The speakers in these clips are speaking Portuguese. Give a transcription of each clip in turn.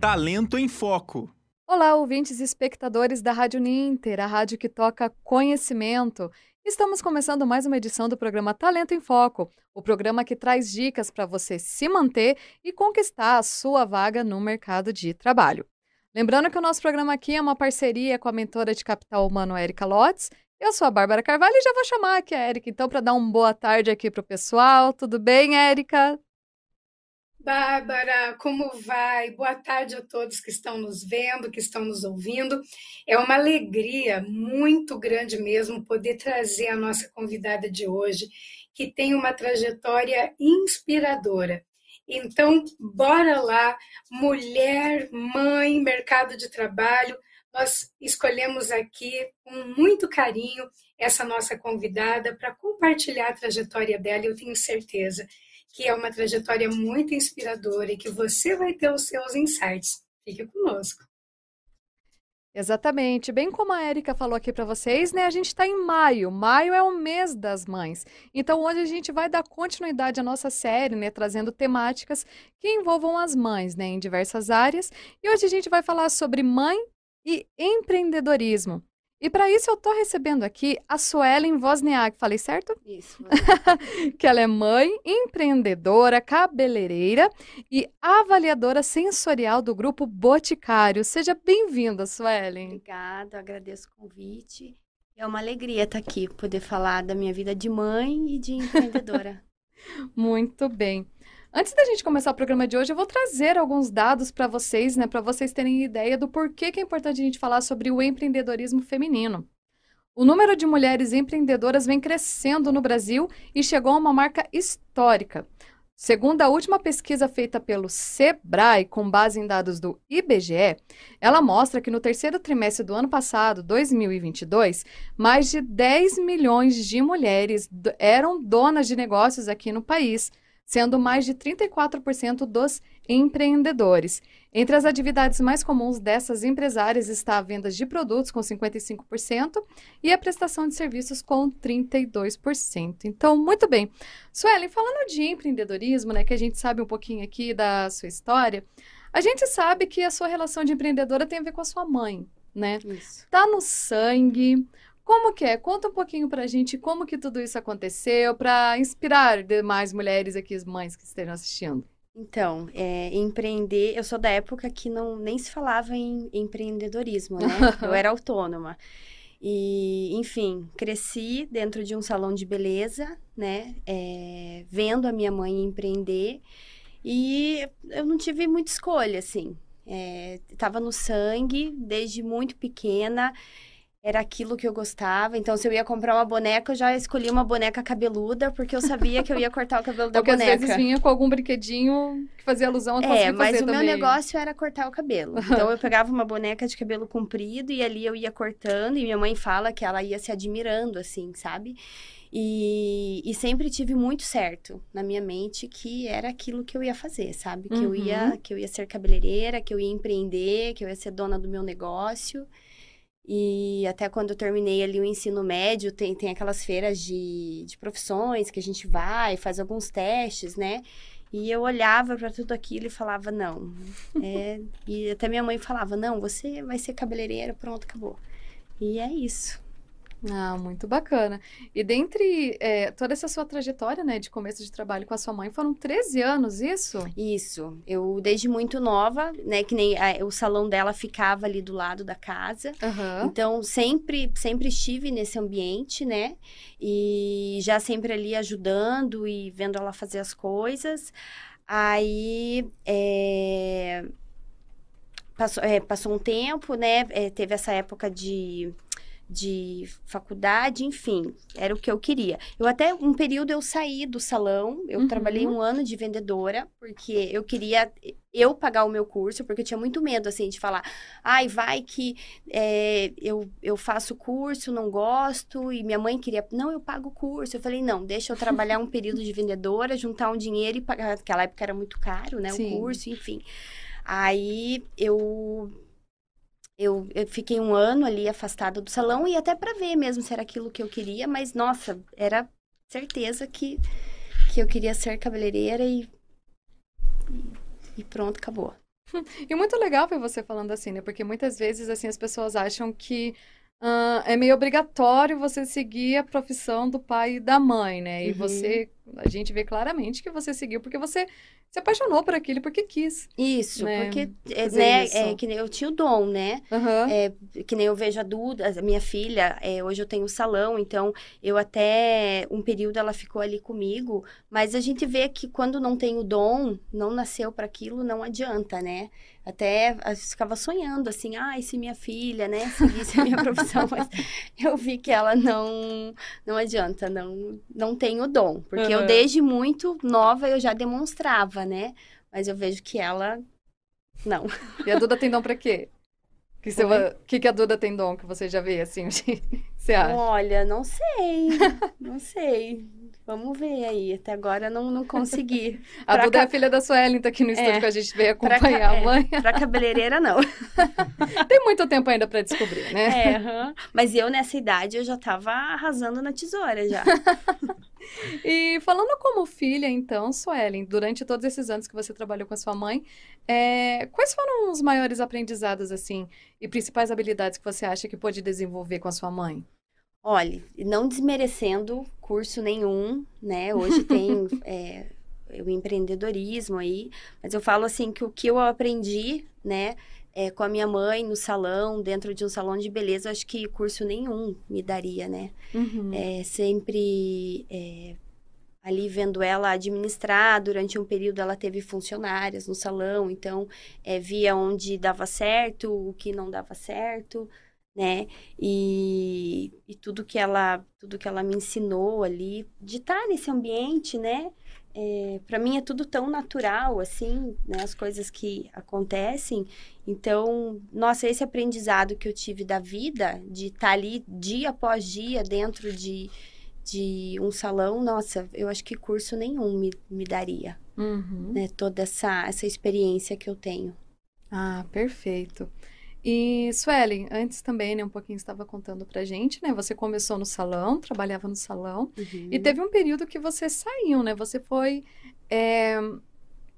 Talento em Foco. Olá, ouvintes e espectadores da Rádio Ninter, a rádio que toca conhecimento. Estamos começando mais uma edição do programa Talento em Foco, o programa que traz dicas para você se manter e conquistar a sua vaga no mercado de trabalho. Lembrando que o nosso programa aqui é uma parceria com a mentora de capital humano Érica Lotz. Eu sou a Bárbara Carvalho e já vou chamar aqui a Érica, então, para dar uma boa tarde aqui para o pessoal. Tudo bem, Érica? Bárbara, como vai? Boa tarde a todos que estão nos vendo, que estão nos ouvindo. É uma alegria muito grande mesmo poder trazer a nossa convidada de hoje, que tem uma trajetória inspiradora. Então, bora lá, mulher, mãe, mercado de trabalho. Nós escolhemos aqui com muito carinho essa nossa convidada para compartilhar a trajetória dela, eu tenho certeza que é uma trajetória muito inspiradora e que você vai ter os seus insights. Fique conosco. Exatamente. Bem como a Érica falou aqui para vocês, né? A gente está em maio. Maio é o mês das mães. Então, hoje a gente vai dar continuidade à nossa série, né? Trazendo temáticas que envolvam as mães, né? Em diversas áreas. E hoje a gente vai falar sobre mãe e empreendedorismo. E para isso eu estou recebendo aqui a Suelen Wozniak, falei certo? Isso. que ela é mãe, empreendedora, cabeleireira e avaliadora sensorial do grupo Boticário. Seja bem-vinda, Suelen. Obrigada, agradeço o convite. É uma alegria estar aqui, poder falar da minha vida de mãe e de empreendedora. Muito bem. Antes da gente começar o programa de hoje, eu vou trazer alguns dados para vocês, né, para vocês terem ideia do porquê que é importante a gente falar sobre o empreendedorismo feminino. O número de mulheres empreendedoras vem crescendo no Brasil e chegou a uma marca histórica. Segundo a última pesquisa feita pelo Sebrae, com base em dados do IBGE, ela mostra que no terceiro trimestre do ano passado, 2022, mais de 10 milhões de mulheres eram donas de negócios aqui no país sendo mais de 34% dos empreendedores. Entre as atividades mais comuns dessas empresárias está a venda de produtos com 55% e a prestação de serviços com 32%. Então, muito bem. Suelen, falando de empreendedorismo, né, que a gente sabe um pouquinho aqui da sua história, a gente sabe que a sua relação de empreendedora tem a ver com a sua mãe, né? Isso. Tá no sangue, como que é? Conta um pouquinho pra gente como que tudo isso aconteceu, para inspirar demais mulheres aqui, as mães que estejam assistindo. Então, é, empreender, eu sou da época que não nem se falava em empreendedorismo, né? eu era autônoma. E, enfim, cresci dentro de um salão de beleza, né? É, vendo a minha mãe empreender. E eu não tive muita escolha, assim. Estava é, no sangue desde muito pequena era aquilo que eu gostava. Então, se eu ia comprar uma boneca, eu já escolhi uma boneca cabeluda, porque eu sabia que eu ia cortar o cabelo da porque boneca. Porque às vezes vinha com algum brinquedinho que fazia alusão a É, mas o também. meu negócio era cortar o cabelo. Então, eu pegava uma boneca de cabelo comprido e ali eu ia cortando. E minha mãe fala que ela ia se admirando, assim, sabe? E, e, sempre tive muito certo na minha mente que era aquilo que eu ia fazer, sabe? Que uhum. eu ia que eu ia ser cabeleireira, que eu ia empreender, que eu ia ser dona do meu negócio. E até quando eu terminei ali o ensino médio, tem, tem aquelas feiras de, de profissões que a gente vai, faz alguns testes, né? E eu olhava para tudo aquilo e falava, não. É... e até minha mãe falava, não, você vai ser cabeleireira, pronto, acabou. E é isso. Ah, muito bacana. E dentre é, toda essa sua trajetória, né, de começo de trabalho com a sua mãe, foram 13 anos, isso? Isso. Eu, desde muito nova, né, que nem a, o salão dela ficava ali do lado da casa. Uhum. Então, sempre, sempre estive nesse ambiente, né, e já sempre ali ajudando e vendo ela fazer as coisas. Aí, é... Passou, é, passou um tempo, né? Teve essa época de de faculdade, enfim, era o que eu queria. Eu até um período eu saí do salão, eu uhum. trabalhei um ano de vendedora, porque eu queria eu pagar o meu curso, porque eu tinha muito medo, assim, de falar, ai, vai que é, eu, eu faço curso, não gosto, e minha mãe queria, não, eu pago o curso. Eu falei, não, deixa eu trabalhar um período de vendedora, juntar um dinheiro e pagar, naquela época era muito caro, né, Sim. o curso, enfim. Aí eu eu, eu, fiquei um ano ali afastada do salão e até para ver mesmo se era aquilo que eu queria, mas nossa, era certeza que, que eu queria ser cabeleireira e, e, pronto, acabou. E muito legal ver você falando assim, né? Porque muitas vezes, assim, as pessoas acham que uh, é meio obrigatório você seguir a profissão do pai e da mãe, né? E Uhum. você, a gente vê claramente que você seguiu porque você se apaixonou por aquilo, porque quis. Isso, Né, porque, é, né, isso. é que eu tinha o dom, né? Aham. É, que nem eu vejo a Duda, a minha filha, é, hoje eu tenho um salão, então eu até um período ela ficou ali comigo, mas a gente vê que quando não tem o dom, não nasceu para aquilo, não adianta, né? Até eu ficava sonhando assim, ah, se minha filha, né, seguisse a minha profissão, mas eu vi que ela não não adianta, não não tem o dom, porque eu Aham. desde muito nova eu já demonstrava, né? Mas eu vejo que ela não. E a Duda tem dom pra quê? Que, você que, que a Duda tem dom que você já vê, assim, você acha? Olha, não sei, não sei. Vamos ver aí. Até agora não, não consegui. A pra Duda é cá- a filha da Suelen, tá aqui no estúdio É. que a gente veio acompanhar a é. mãe. Pra cabeleireira, não. Tem muito tempo ainda pra descobrir, né? É, aham. Mas eu, nessa idade, eu já tava arrasando na tesoura já. E falando como filha, então, Suelen, durante todos esses anos que você trabalhou com a sua mãe, é, quais foram os maiores aprendizados, assim, e principais habilidades que você acha que pôde desenvolver com a sua mãe? Olha, não desmerecendo curso nenhum, né? Hoje tem é, o empreendedorismo aí, mas eu falo assim que o que eu aprendi, né? é, com a minha mãe no salão, dentro de um salão de beleza, acho que curso nenhum me daria, né? Uhum. é, sempre é, ali vendo ela administrar. Durante um período, ela teve funcionárias no salão, então é, via onde dava certo, o que não dava certo, né? E, e tudo que ela tudo que ela me ensinou ali de estar nesse ambiente, né? É, para mim é tudo tão natural assim, né? As coisas que acontecem. Então, nossa, esse aprendizado que eu tive da vida, de estar ali dia após dia dentro de, de um salão, nossa, eu acho que curso nenhum me, me daria, Uhum. né? Toda essa, essa experiência que eu tenho. Ah, perfeito. E, Suelen, antes também, né, um pouquinho estava contando pra gente, né? Você começou no salão, trabalhava no salão, Uhum. e teve um período que você saiu, né? Você foi é,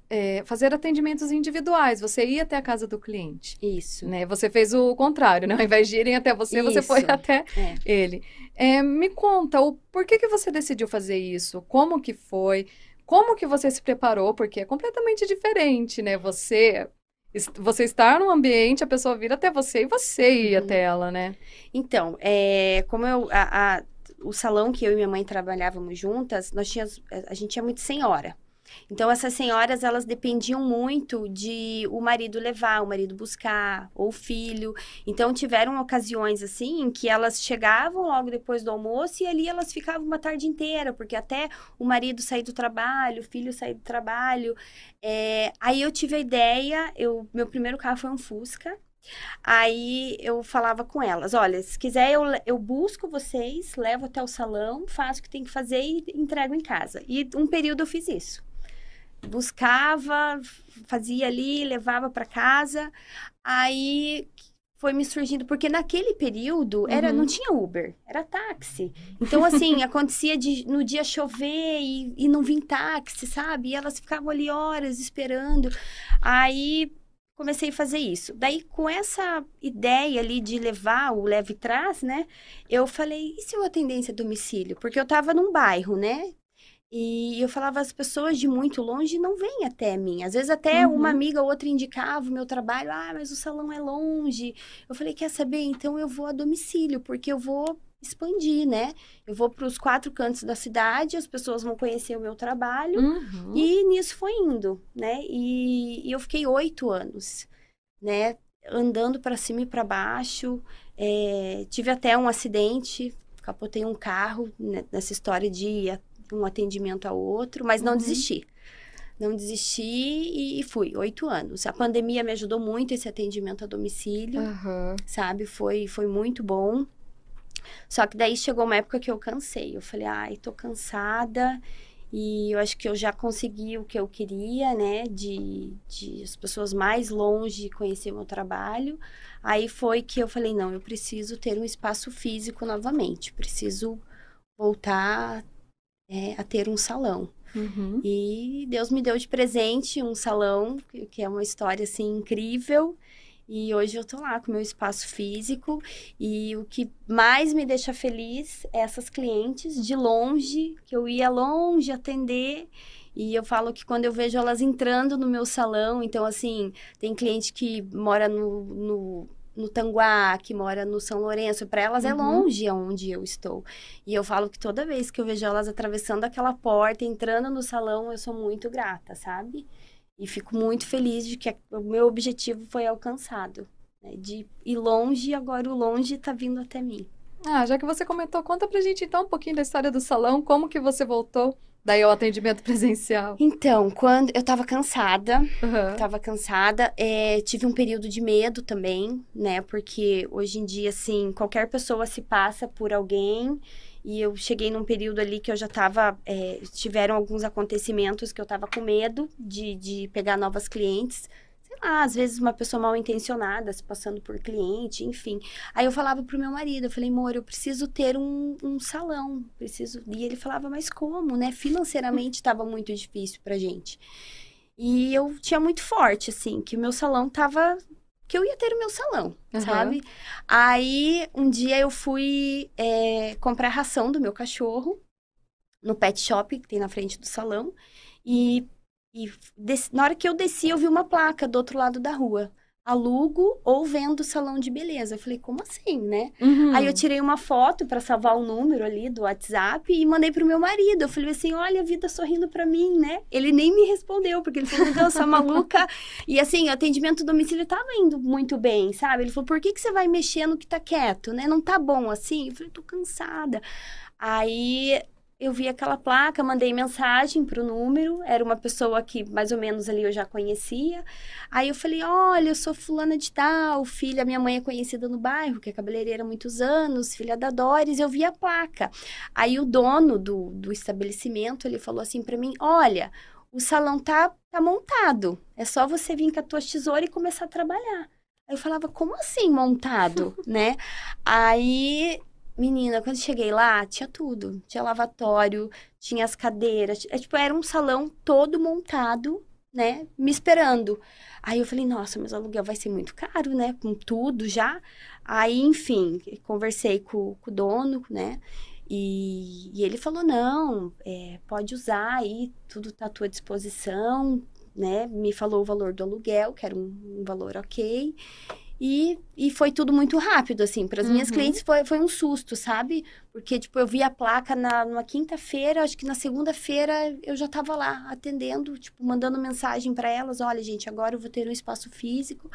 é, fazer atendimentos individuais, você ia até a casa do cliente, Isso. né? Você fez o contrário, né? Ao invés de irem até você, você foi Isso. até É. ele. É, me conta, o porquê que você decidiu fazer isso? Como que foi? Como que você se preparou? Porque é completamente diferente, né? Você, você estar num ambiente, a pessoa vir até você e você ir Uhum. até ela, né? Então, é, como eu, a, a- o salão que eu e minha mãe trabalhávamos juntas, nós tínhamos, a gente tinha muito senhora. Então, essas senhoras, elas dependiam muito de o marido levar, o marido buscar, ou o filho. Então, tiveram ocasiões, assim, em que elas chegavam logo depois do almoço e ali elas ficavam uma tarde inteira, porque até o marido sair do trabalho, o filho sair do trabalho. É, aí eu tive a ideia, eu, meu primeiro carro foi um Fusca, Aí eu falava com elas: olha, se quiser, eu, eu busco vocês, levo até o salão, faço o que tem que fazer e entrego em casa. E um período eu fiz isso. Buscava, fazia ali, levava para casa. Aí foi me surgindo, porque naquele período era, Uhum. não tinha Uber, era táxi. Então, assim, acontecia de no dia chover e, e não vir táxi, sabe? E elas ficavam ali horas esperando. Aí comecei a fazer isso. Daí, com essa ideia ali de levar o leve trás, né? Eu falei, e se eu atendesse a domicílio? Porque eu tava num bairro, né? E eu falava, as pessoas de muito longe não vêm até mim. Às vezes até Uhum. uma amiga ou outra indicava o meu trabalho. Ah, mas o salão é longe. Eu falei, quer saber? Então eu vou a domicílio, porque eu vou expandir, né? Eu vou para os quatro cantos da cidade, as pessoas vão conhecer o meu trabalho. Uhum. E nisso foi indo, né? E, e eu fiquei oito anos, né? Andando para cima e para baixo. É, tive até um acidente, capotei um carro né, nessa história de ir um atendimento ao outro, mas não Uhum. desisti. Não desisti e, fui, oito anos. A pandemia me ajudou muito esse atendimento a domicílio Aham. sabe? Foi, foi muito bom. Só que daí chegou uma época que eu cansei. Eu falei, ai, tô cansada. E eu acho que eu já consegui o que eu queria, né? De, de as pessoas mais longe conhecer o meu trabalho. Aí foi que eu falei, não, eu preciso ter um espaço físico novamente. Preciso voltar é, a ter um salão. Uhum. E Deus me deu de presente um salão, que é uma história assim incrível. E hoje eu tô lá com meu espaço físico e o que mais me deixa feliz é essas clientes de longe, que eu ia longe atender. E eu falo que quando eu vejo elas entrando no meu salão, então assim, tem cliente que mora no, no no Tanguá, que mora no São Lourenço, para elas é uhum. é longe aonde eu estou. E eu falo que toda vez que eu vejo elas atravessando aquela porta, entrando no salão, eu sou muito grata, sabe? E fico muito feliz de que o meu objetivo foi alcançado. Né? De ir longe, agora o longe está vindo até mim. Ah, já que você comentou, conta pra gente então um pouquinho da história do salão, como que você voltou Daí o atendimento presencial. Então, quando eu tava cansada, uhum. tava cansada, é, tive um período de medo também, né? Porque hoje em dia, assim, qualquer pessoa se passa por alguém. E eu cheguei num período ali que eu já tava. É, tiveram alguns acontecimentos que eu tava com medo de, de pegar novas clientes lá, às vezes uma pessoa mal intencionada, se passando por cliente, enfim. Aí eu falava pro meu marido, eu falei, amor, eu preciso ter um, um salão, preciso. E ele falava, mas como, né? Financeiramente estava muito difícil pra gente. E eu tinha muito forte, assim, que o meu salão tava. Que eu ia ter o meu salão, uhum. sabe? Aí, um dia eu fui é, comprar ração do meu cachorro no pet shop que tem na frente do salão. E e na hora que eu desci, eu vi uma placa do outro lado da rua. Alugo ou vendo salão de beleza. Eu falei, como assim, né? Uhum. Aí eu tirei uma foto para salvar o número ali do WhatsApp e mandei pro meu marido. Eu falei assim: olha a vida sorrindo para mim, né? Ele nem me respondeu, porque ele falou, não, essa maluca. e assim, o atendimento do domicílio tava indo muito bem, sabe? Ele falou, por que, que você vai mexer no que tá quieto, né? Não tá bom assim? Eu falei, tô cansada. Aí eu vi aquela placa, mandei mensagem pro número, era uma pessoa que mais ou menos ali eu já conhecia. Aí eu falei: "Olha, eu sou fulana de tal, filha, minha mãe é conhecida no bairro, que é cabeleireira há muitos anos, filha da Doris". Eu vi a placa. Aí o dono do, do estabelecimento, ele falou assim para mim: "Olha, o salão tá tá montado. É só você vir com a tua tesoura e começar a trabalhar". Eu falava: "Como assim montado?", né? Aí Menina, quando cheguei lá, tinha tudo. Tinha lavatório, tinha as cadeiras. É, tipo, era um salão todo montado, né? Me esperando. Aí eu falei, nossa, mas o aluguel vai ser muito caro, né? Com tudo já. Aí, enfim, conversei com, com o dono, né? E, e ele falou, não, é, pode usar aí, tudo tá à tua disposição, né? Me falou o valor do aluguel, que era um, um valor ok. E, e foi tudo muito rápido, assim. Para as uhum. minhas clientes foi, foi um susto, sabe? Porque, tipo, eu vi a placa na, numa quinta-feira, acho que na segunda-feira eu já estava lá atendendo, tipo, mandando mensagem para elas: olha, gente, agora eu vou ter um espaço físico.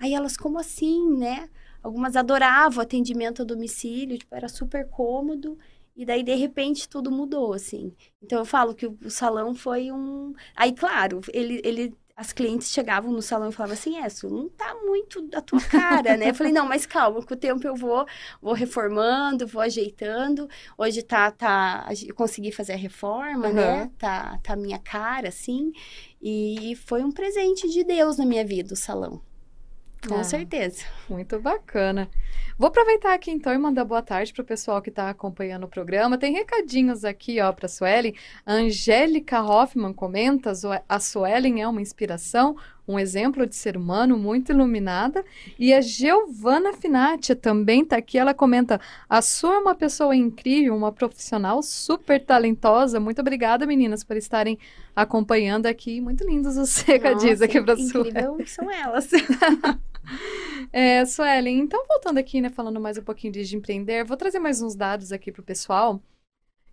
Aí elas, como assim, né? Algumas adoravam o atendimento a domicílio, tipo, era super cômodo. E daí, de repente, tudo mudou, assim. Então, eu falo que o, o salão foi um... Aí, claro, ele, ele as clientes chegavam no salão e falavam assim, é, isso não tá muito da tua cara, né? Eu falei, não, mas calma, com o tempo eu vou, vou reformando, vou ajeitando. Hoje tá, tá, eu consegui fazer a reforma, uhum. né? Tá, tá a minha cara, assim. E foi um presente de Deus na minha vida, o salão. Com ah, certeza. Muito bacana. Vou aproveitar aqui então e mandar boa tarde para o pessoal que está acompanhando o programa. Tem recadinhos aqui, ó, para a Suelen. Angélica Hoffman comenta: a Suelen é uma inspiração, um exemplo de ser humano muito iluminada. E a Giovana Finati também está aqui. Ela comenta: a sua é uma pessoa incrível, uma profissional super talentosa. Muito obrigada, meninas, por estarem acompanhando aqui. Muito lindos os recadinhos aqui para a Suelen. são elas. É, Suelen, então voltando aqui, né, falando mais um pouquinho de, de empreender, vou trazer mais uns dados aqui para o pessoal,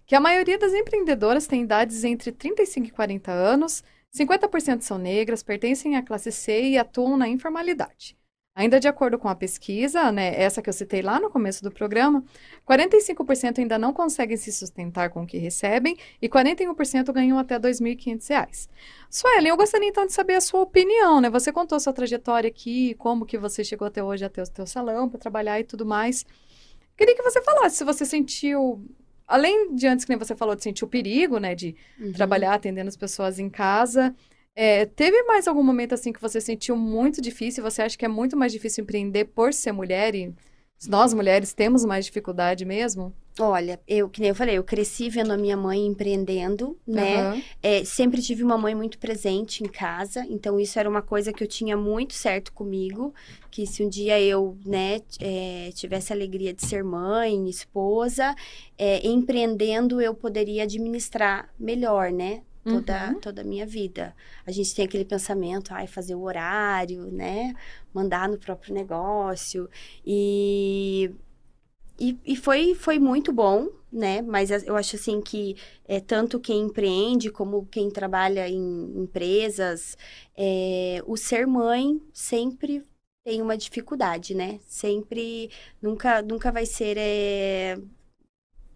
que a maioria das empreendedoras tem idades entre 35 e 40 anos, 50% são negras, pertencem à classe C e atuam na informalidade. Ainda de acordo com a pesquisa, né, essa que eu citei lá no começo do programa, 45% ainda não conseguem se sustentar com o que recebem e 41% ganham até R$ 2.500. Suelen, eu gostaria então de saber a sua opinião, né? Você contou sua trajetória aqui, como que você chegou até hoje até o seu salão para trabalhar e tudo mais. Queria que você falasse se você sentiu, além de antes que você falou de sentir o perigo, né, de uhum. trabalhar atendendo as pessoas em casa, é, teve mais algum momento assim que você sentiu muito difícil? Você acha que é muito mais difícil empreender por ser mulher e nós mulheres temos mais dificuldade mesmo? Olha, eu, que nem eu falei, eu cresci vendo a minha mãe empreendendo, né? Aham. É, sempre tive uma mãe muito presente em casa, então isso era uma coisa que eu tinha muito certo comigo, que se um dia eu, né, é, tivesse a alegria de ser mãe, esposa, é, empreendendo eu poderia administrar melhor, né? Toda, Uhum. toda a minha vida. A gente tem aquele pensamento, ai, fazer o horário, né? Mandar no próprio negócio. E e, e foi, foi muito bom, né? Mas eu acho assim que é, tanto quem empreende como quem trabalha em empresas, é, o ser mãe sempre tem uma dificuldade, né? Sempre, nunca, nunca vai ser é,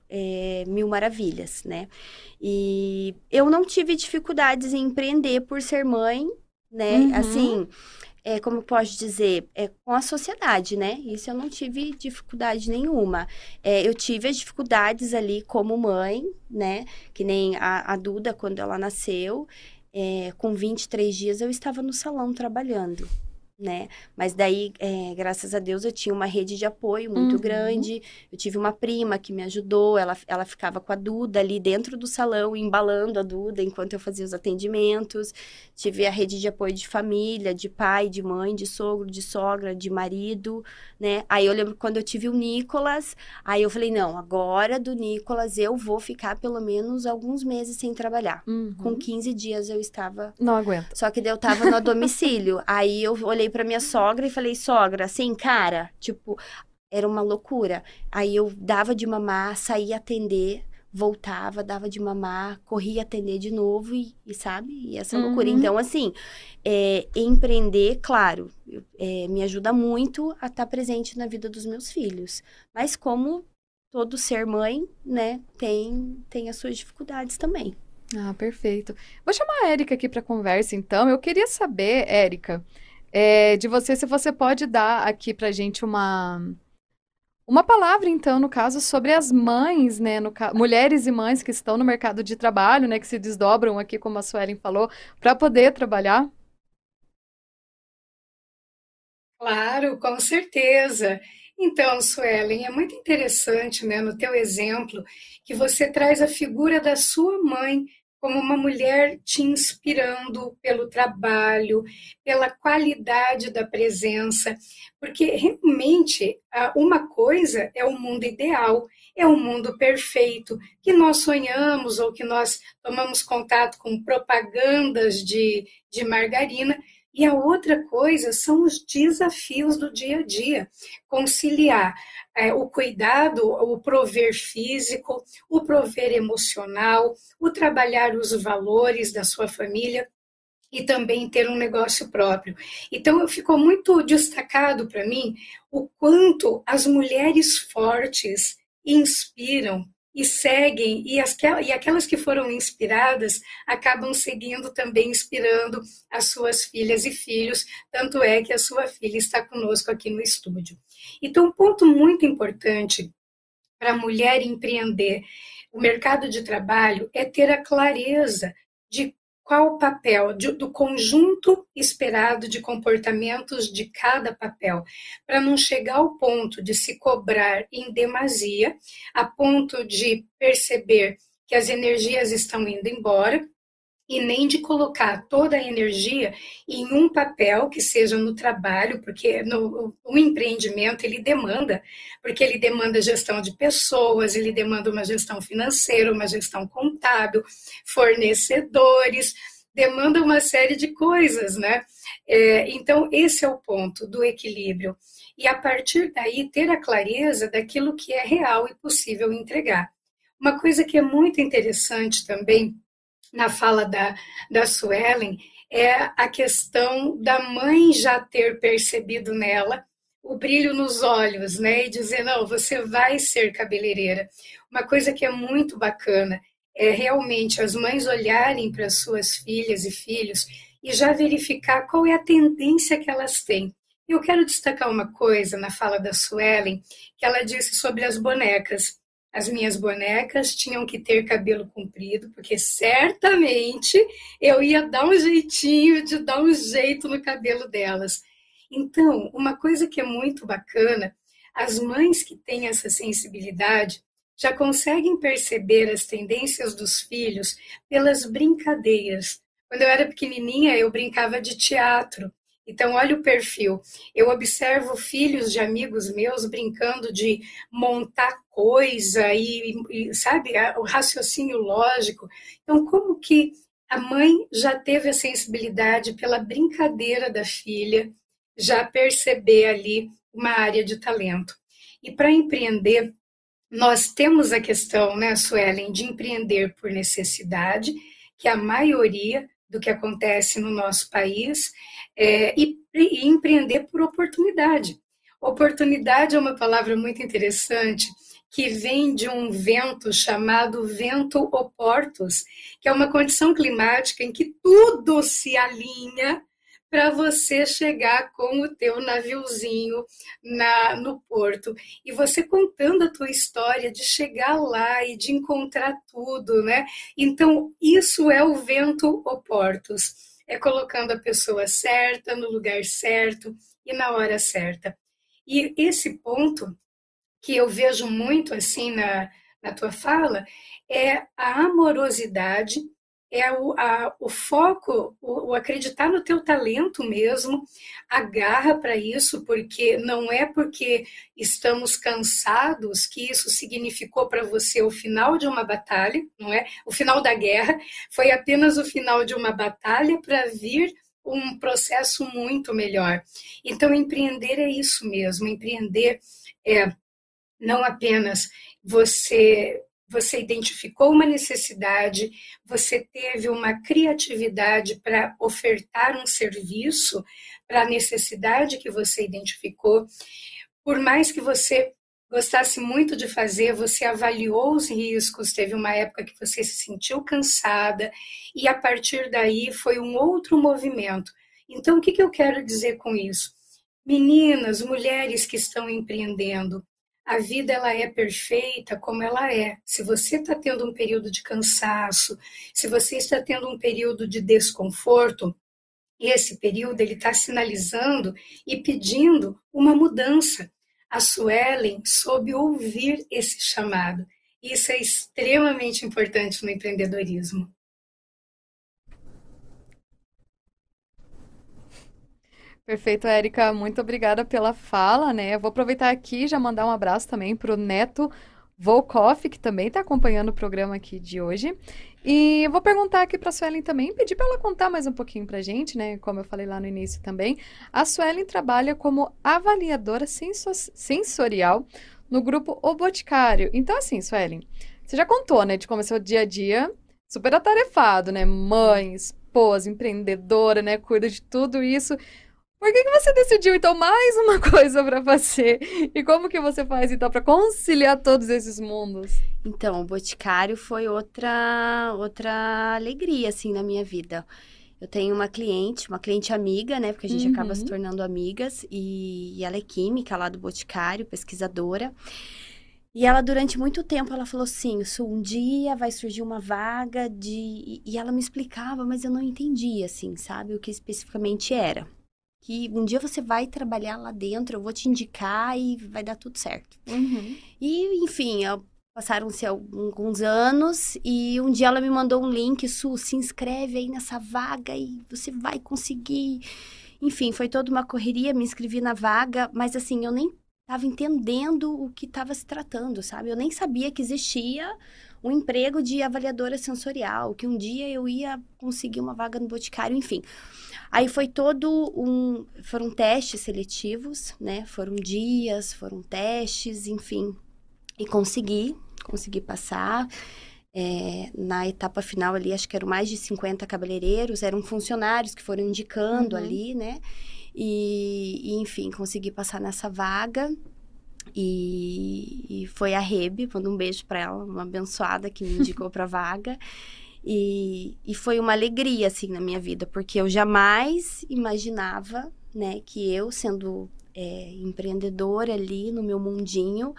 é, mil maravilhas, né? E eu não tive dificuldades em empreender por ser mãe, né? Uhum. Assim, é, como posso dizer, é com a sociedade, né? Isso eu não tive dificuldade nenhuma. É, eu tive as dificuldades ali como mãe, né? Que nem a, a Duda, quando ela nasceu, é, com 23 dias eu estava no salão trabalhando. Né? Mas daí, é, graças a Deus, eu tinha uma rede de apoio muito Uhum. grande. Eu tive uma prima que me ajudou, ela, ela ficava com a Duda ali dentro do salão, embalando a Duda enquanto eu fazia os atendimentos. Tive a rede de apoio de família, de pai, de mãe, de sogro, de sogra, de marido, né? Aí eu lembro quando eu tive o Nicolas, aí eu falei, não, agora do Nicolas eu vou ficar pelo menos alguns meses sem trabalhar. Uhum. Com 15 dias eu estava Não aguento. só que daí eu tava no domicílio. Aí eu olhei pra minha sogra e falei, sogra, assim, cara, tipo, era uma loucura. Aí eu dava de mamar, saía atender, voltava, dava de mamar, corria atender de novo e, e sabe? E essa Uhum. loucura. Então, assim, é, empreender, claro, é, me ajuda muito a estar presente na vida dos meus filhos. Mas como todo ser mãe, né, tem, tem as suas dificuldades também. Ah, perfeito. Vou chamar a Érica aqui para conversa, então. Eu queria saber, Érica, é, de você, se você pode dar aqui pra gente uma uma palavra, então, no caso, sobre as mães, né, no mulheres e mães que estão no mercado de trabalho, né, que se desdobram aqui, como a Suelen falou, para poder trabalhar. Claro, com certeza. Então, Suelen, é muito interessante, né, no teu exemplo, que você traz a figura da sua mãe como uma mulher te inspirando pelo trabalho, pela qualidade da presença, porque realmente uma coisa é o mundo ideal, é o mundo perfeito, que nós sonhamos ou que nós tomamos contato com propagandas de, de margarina, e a outra coisa são os desafios do dia a dia. Conciliar é, o cuidado, o prover físico, o prover emocional, o trabalhar os valores da sua família e também ter um negócio próprio. Então, ficou muito destacado para mim o quanto as mulheres fortes inspiram e seguem, e, as, e aquelas que foram inspiradas acabam seguindo também, inspirando as suas filhas e filhos, tanto é que a sua filha está conosco aqui no estúdio. Então, um ponto muito importante para a mulher empreender o mercado de trabalho é ter a clareza de qual o papel de, do conjunto esperado de comportamentos de cada papel, para não chegar ao ponto de se cobrar em demasia, a ponto de perceber que as energias estão indo embora e nem de colocar toda a energia em um papel que seja no trabalho, porque no, o empreendimento ele demanda, porque ele demanda gestão de pessoas, ele demanda uma gestão financeira, uma gestão contábil, fornecedores, demanda uma série de coisas, né? É, então, esse é o ponto do equilíbrio. E a partir daí, ter a clareza daquilo que é real e possível entregar. Uma coisa que é muito interessante também na fala da, da Suelen é a questão da mãe já ter percebido nela o brilho nos olhos, né? E dizer, não, você vai ser cabeleireira. Uma coisa que é muito bacana é realmente as mães olharem para as suas filhas e filhos e já verificar qual é a tendência que elas têm. Eu quero destacar uma coisa na fala da Suelen, que ela disse sobre as bonecas. As minhas bonecas tinham que ter cabelo comprido, porque certamente eu ia dar um jeitinho de dar um jeito no cabelo delas. Então, uma coisa que é muito bacana, as mães que têm essa sensibilidade já conseguem perceber as tendências dos filhos pelas brincadeiras. Quando eu era pequenininha, eu brincava de teatro. Então, olha o perfil. Eu observo filhos de amigos meus brincando de montar coisa e, e, sabe, o raciocínio lógico. Então, como que a mãe já teve a sensibilidade pela brincadeira da filha, já perceber ali uma área de talento. E para empreender, nós temos a questão, né, Suelen, de empreender por necessidade, que a maioria do que acontece no nosso país, é, e, e empreender por oportunidade. Oportunidade é uma palavra muito interessante que vem de um vento chamado vento oportus, que é uma condição climática em que tudo se alinha para você chegar com o teu naviozinho na, no porto. E você contando a tua história de chegar lá e de encontrar tudo, né? Então, isso é o vento oportus. É colocando a pessoa certa, no lugar certo e na hora certa. E esse ponto que eu vejo muito assim na, na tua fala é a amorosidade é o, a, o foco, o, o, acreditar no teu talento mesmo, a garra para isso, porque não é porque estamos cansados que isso significou para você o final de uma batalha, não é? O final da guerra foi apenas o final de uma batalha para vir um processo muito melhor. Então, empreender é isso mesmo, empreender é não apenas você você identificou uma necessidade, você teve uma criatividade para ofertar um serviço para a necessidade que você identificou. Por mais que você gostasse muito de fazer, você avaliou os riscos, teve uma época que você se sentiu cansada, e a partir daí foi um outro movimento. Então, o que, eu quero dizer com isso? Meninas, mulheres que estão empreendendo, a vida ela é perfeita como ela é. Se você está tendo um período de cansaço, se você está tendo um período de desconforto, esse período ele está sinalizando e pedindo uma mudança. A Suelen soube ouvir esse chamado. Isso é extremamente importante no empreendedorismo. Perfeito, Érica. Muito obrigada pela fala, né? Eu vou aproveitar aqui e já mandar um abraço também para o Neto Volkoff, que também está acompanhando o programa aqui de hoje. E eu vou perguntar aqui para a Suelen também, pedir para ela contar mais um pouquinho para a gente, né? Como eu falei lá no início também. A Suelen trabalha como avaliadora sensorial no grupo O Boticário. Então, assim, Suelen, você já contou, né, de como é seu dia a dia super atarefado, né? Mãe, esposa, empreendedora, né? Cuida de tudo isso. Por que, que você decidiu, então, mais uma coisa para fazer? E como que você faz, então, para conciliar todos esses mundos? Então, o Boticário foi outra, outra alegria, assim, na minha vida. Eu tenho uma cliente, uma cliente amiga, né? Porque a gente uhum. acaba se tornando amigas. E, e ela é química lá do Boticário, pesquisadora. E ela, durante muito tempo, ela falou assim, um dia vai surgir uma vaga de... E ela me explicava, mas eu não entendia, assim, sabe? O que especificamente era que um dia você vai trabalhar lá dentro, eu vou te indicar e vai dar tudo certo. Uhum. E, enfim, passaram-se alguns anos e um dia ela me mandou um link, Su, se inscreve aí nessa vaga e você vai conseguir. Enfim, foi toda uma correria, me inscrevi na vaga, mas assim, eu nem estava entendendo o que estava se tratando, sabe? Eu nem sabia que existia um emprego de avaliadora sensorial, que um dia eu ia conseguir uma vaga no Boticário, enfim. Aí foi todo um. Foram testes seletivos, né? Foram dias, foram testes, enfim. E consegui, consegui passar. É, na etapa final ali, acho que eram mais de 50 cabeleireiros, eram funcionários que foram indicando uhum. ali, né? E, e, enfim, consegui passar nessa vaga. E, e foi a Rebe, mando um beijo para ela, uma abençoada que me indicou para a vaga. E, e foi uma alegria, assim, na minha vida, porque eu jamais imaginava, né, que eu, sendo é, empreendedora ali no meu mundinho,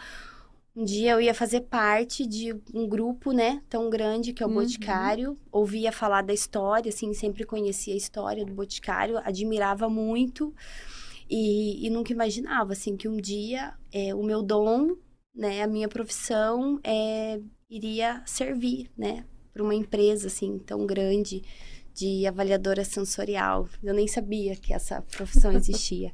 um dia eu ia fazer parte de um grupo, né, tão grande que é o uhum. Boticário. Ouvia falar da história, assim, sempre conhecia a história do Boticário, admirava muito. E, e nunca imaginava, assim, que um dia é, o meu dom né, a minha profissão é, iria servir, né, para uma empresa assim tão grande de avaliadora sensorial. Eu nem sabia que essa profissão existia.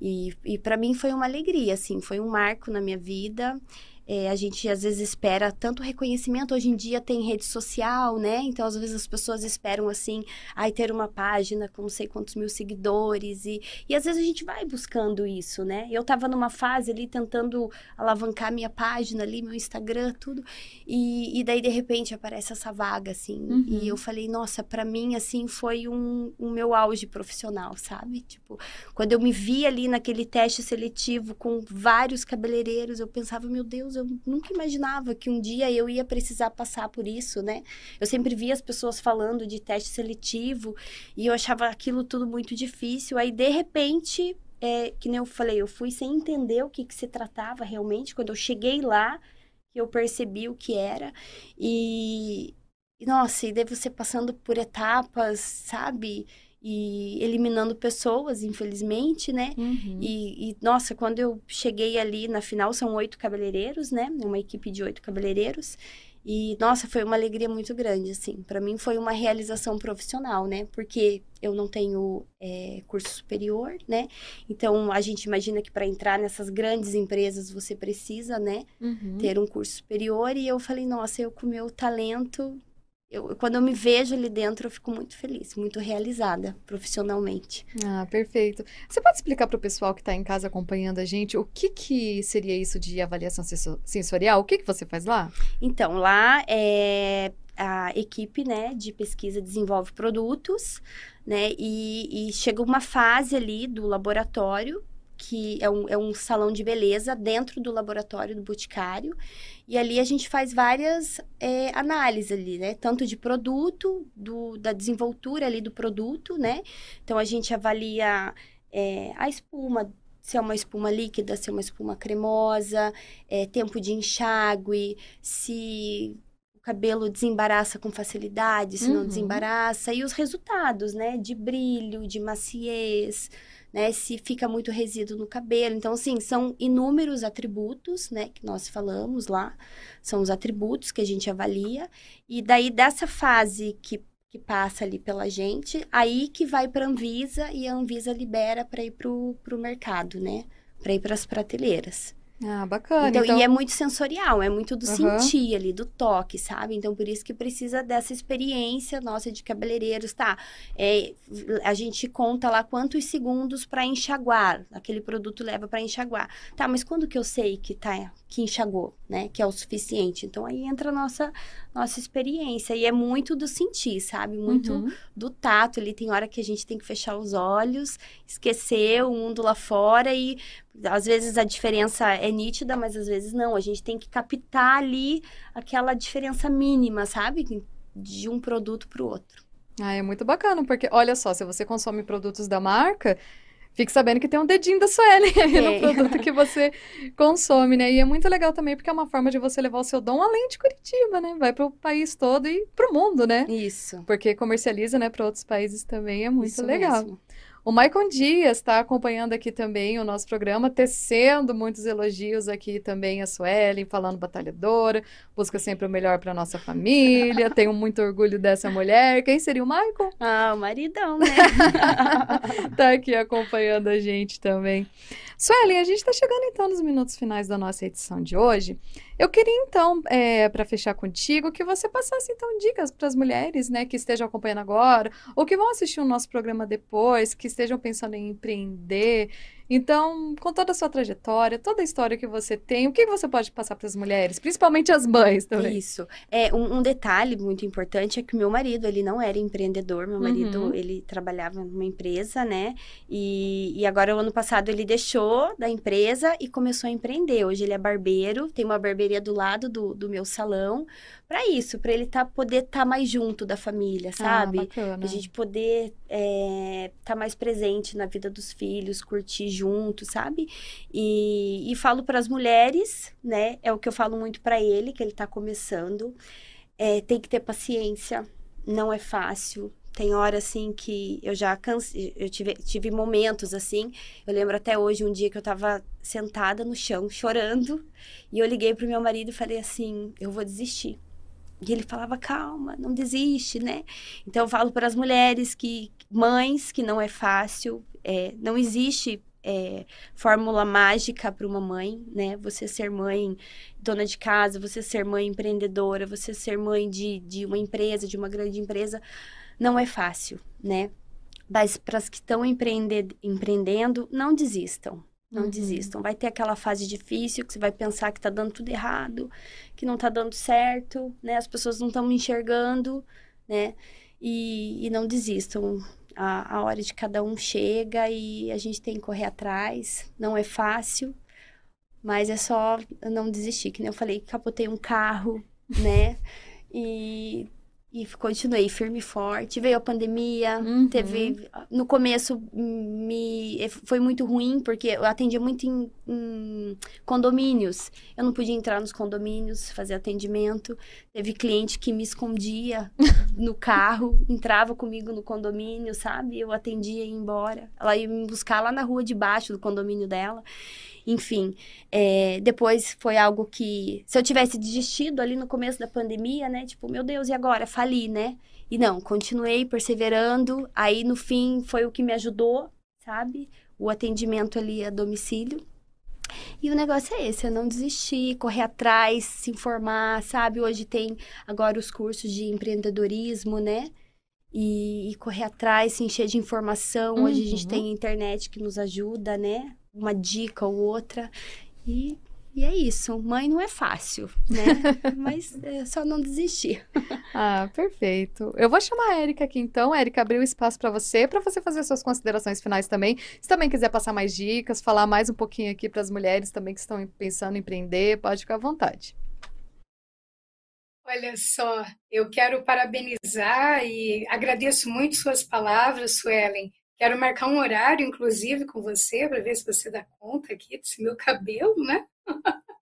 e, e para mim foi uma alegria, assim, foi um marco na minha vida. É, a gente às vezes espera tanto reconhecimento. Hoje em dia tem rede social, né? Então, às vezes as pessoas esperam assim, ai, ter uma página com não sei quantos mil seguidores. E, e às vezes a gente vai buscando isso, né? Eu tava numa fase ali tentando alavancar minha página ali, meu Instagram, tudo. E, e daí, de repente, aparece essa vaga, assim. Uhum. E eu falei, nossa, para mim, assim, foi um, um meu auge profissional, sabe? Tipo, quando eu me vi ali naquele teste seletivo com vários cabeleireiros, eu pensava, meu Deus, eu nunca imaginava que um dia eu ia precisar passar por isso, né? Eu sempre via as pessoas falando de teste seletivo e eu achava aquilo tudo muito difícil. Aí, de repente, é, que nem eu falei, eu fui sem entender o que, que se tratava realmente. Quando eu cheguei lá, eu percebi o que era. E, nossa, e daí você passando por etapas, sabe? E eliminando pessoas, infelizmente, né? Uhum. E, e, nossa, quando eu cheguei ali na final, são oito cabeleireiros, né? Uma equipe de oito cabeleireiros. E, nossa, foi uma alegria muito grande, assim. Para mim foi uma realização profissional, né? Porque eu não tenho é, curso superior, né? Então, a gente imagina que para entrar nessas grandes empresas você precisa, né? Uhum. Ter um curso superior. E eu falei, nossa, eu com meu talento eu, quando eu me vejo ali dentro, eu fico muito feliz, muito realizada profissionalmente. Ah, perfeito. Você pode explicar para o pessoal que está em casa acompanhando a gente o que, que seria isso de avaliação sensorial? O que, que você faz lá? Então, lá é a equipe né, de pesquisa desenvolve produtos, né? E, e chega uma fase ali do laboratório que é um, é um salão de beleza dentro do laboratório do Boticário. E ali a gente faz várias é, análises ali, né? Tanto de produto, do, da desenvoltura ali do produto, né? Então, a gente avalia é, a espuma, se é uma espuma líquida, se é uma espuma cremosa, é, tempo de enxágue, se o cabelo desembaraça com facilidade, se uhum. não desembaraça, e os resultados, né? De brilho, de maciez, né? Se fica muito resíduo no cabelo. Então, assim, são inúmeros atributos, né? Que nós falamos lá. São os atributos que a gente avalia. E daí, dessa fase que, que passa ali pela gente, aí que vai para a Anvisa e a Anvisa libera para ir para o mercado, né? Para ir para as prateleiras. Ah, bacana. Então, então, E é muito sensorial, é muito do uhum. sentir ali, do toque, sabe? Então, por isso que precisa dessa experiência nossa de cabeleireiros, tá? É, a gente conta lá quantos segundos para enxaguar, aquele produto leva para enxaguar. Tá, mas quando que eu sei que tá que enxagou, né? Que é o suficiente. Então, aí entra a nossa, nossa experiência. E é muito do sentir, sabe? Muito uhum. do tato. Ele tem hora que a gente tem que fechar os olhos, esquecer o mundo lá fora e às vezes a diferença é nítida, mas às vezes não. A gente tem que captar ali aquela diferença mínima, sabe? De um produto para o outro. Ah, é muito bacana, porque olha só, se você consome produtos da marca, fique sabendo que tem um dedinho da Suelen aí no produto que você consome, né? E é muito legal também, porque é uma forma de você levar o seu dom além de Curitiba, né? Vai para o país todo e para o mundo, né? Isso. Porque comercializa, né, para outros países também, é muito Isso legal. Mesmo. O Maicon Dias está acompanhando aqui também o nosso programa, tecendo muitos elogios aqui também a Suelen, falando batalhadora, busca sempre o melhor para nossa família, tenho muito orgulho dessa mulher. Quem seria o Maicon? Ah, o maridão, né? tá aqui acompanhando a gente também. Suelen, a gente está chegando então nos minutos finais da nossa edição de hoje. Eu queria então, é, para fechar contigo, que você passasse então dicas para as mulheres, né, que estejam acompanhando agora ou que vão assistir o nosso programa depois, que estejam pensando em empreender, então, com toda a sua trajetória, toda a história que você tem, o que você pode passar para as mulheres, principalmente as mães também? Isso. É, um, um, detalhe muito importante é que meu marido, ele não era empreendedor, meu marido, uhum. ele trabalhava numa empresa, né? E, e agora, o ano passado, ele deixou da empresa e começou a empreender. Hoje ele é barbeiro, tem uma barbearia do lado do, do meu salão, para isso, para ele tá, poder estar tá mais junto da família, ah, sabe? Ah, bacana. A gente poder estar é, tá mais presente na vida dos filhos, curtir junto, sabe? E, e falo para as mulheres, né? É o que eu falo muito para ele, que ele está começando. É, tem que ter paciência, não é fácil Tem hora assim que eu já cansei, eu tive, tive momentos assim. Eu lembro até hoje um dia que eu tava sentada no chão, chorando, e eu liguei pro meu marido e falei assim: "Eu vou desistir". E ele falava: "Calma, não desiste, né?". Então eu falo para as mulheres que mães que não é fácil, é, não existe é, fórmula mágica para uma mãe, né? Você ser mãe dona de casa, você ser mãe empreendedora, você ser mãe de, de uma empresa, de uma grande empresa, não é fácil, né? Mas para as que estão empreende, empreendendo, não desistam. Não uhum. desistam. Vai ter aquela fase difícil que você vai pensar que está dando tudo errado, que não está dando certo, né? As pessoas não estão me enxergando, né? E, e não desistam a, a hora de cada um chega e a gente tem que correr atrás. Não é fácil, mas é só não desistir. Que nem eu falei, capotei um carro, né? E e continuei firme e forte. Veio a pandemia, uhum. teve. No começo me foi muito ruim, porque eu atendia muito em, em, condomínios. Eu não podia entrar nos condomínios, fazer atendimento. Teve cliente que me escondia no carro, entrava comigo no condomínio, sabe? Eu atendia e ia embora. Ela ia me buscar lá na rua de baixo do condomínio dela. Enfim, é, depois foi algo que, se eu tivesse desistido ali no começo da pandemia, né? Tipo, meu Deus, e agora? Fali, né? E não, continuei perseverando. Aí, no fim, foi o que me ajudou, sabe? O atendimento ali a domicílio. E o negócio é esse, é não desistir, correr atrás, se informar, sabe? Hoje tem agora os cursos de empreendedorismo, né? E, e correr atrás, se encher de informação. Hoje a gente uhum. tem a internet que nos ajuda, né? Uma dica ou outra. E, e é isso. Mãe não é fácil, né? Mas é só não desistir. ah, perfeito. Eu vou chamar a Érica aqui então. Érica, abriu espaço para você, para você fazer suas considerações finais também. Se também quiser passar mais dicas, falar mais um pouquinho aqui para as mulheres também que estão pensando em empreender, pode ficar à vontade. Olha só, eu quero parabenizar e agradeço muito suas palavras, Suelen. Quero marcar um horário, inclusive, com você, para ver se você dá conta aqui desse meu cabelo, né?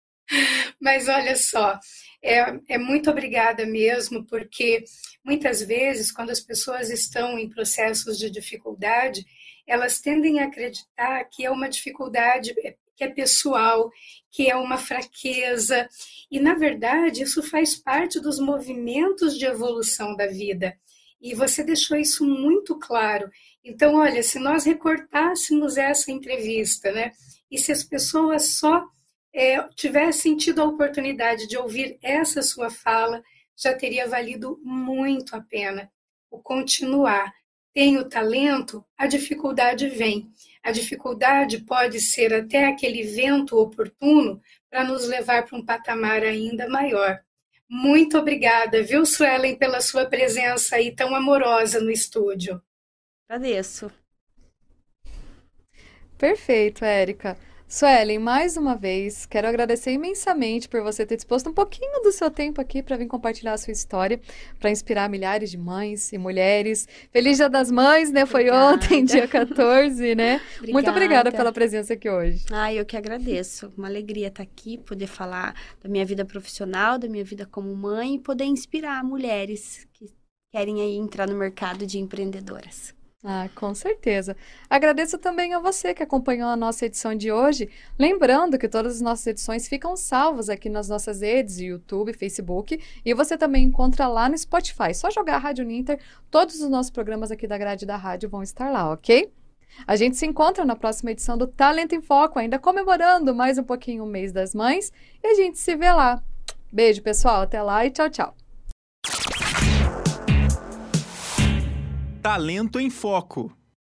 Mas olha só, é, é, muito obrigada mesmo, porque muitas vezes, quando as pessoas estão em processos de dificuldade, elas tendem a acreditar que é uma dificuldade é, que é pessoal, que é uma fraqueza, e na verdade isso faz parte dos movimentos de evolução da vida. E você deixou isso muito claro. Então, olha, se nós recortássemos essa entrevista, né, e se as pessoas só é, tivessem tido a oportunidade de ouvir essa sua fala, já teria valido muito a pena. O continuar. Tem o talento, a dificuldade vem. A dificuldade pode ser até aquele vento oportuno para nos levar para um patamar ainda maior. Muito obrigada, viu, Suelen, pela sua presença aí tão amorosa no estúdio. Agradeço. Perfeito, Érica. Suelen, mais uma vez, quero agradecer imensamente por você ter disposto um pouquinho do seu tempo aqui para vir compartilhar a sua história, para inspirar milhares de mães e mulheres. Feliz Dia das Mães, né? Foi obrigada. ontem, dia 14, né? Obrigada. Muito obrigada pela presença aqui hoje. Ah, eu que agradeço. Uma alegria estar aqui, poder falar da minha vida profissional, da minha vida como mãe e poder inspirar mulheres que querem aí entrar no mercado de empreendedoras. Ah, com certeza. Agradeço também a você que acompanhou a nossa edição de hoje. Lembrando que todas as nossas edições ficam salvas aqui nas nossas redes, YouTube, Facebook, e você também encontra lá no Spotify. Só jogar a Rádio Ninter, todos os nossos programas aqui da grade da rádio vão estar lá, ok? A gente se encontra na próxima edição do Talento em Foco, ainda comemorando mais um pouquinho o mês das mães, e a gente se vê lá. Beijo, pessoal, até lá e tchau, tchau. Talento em Foco.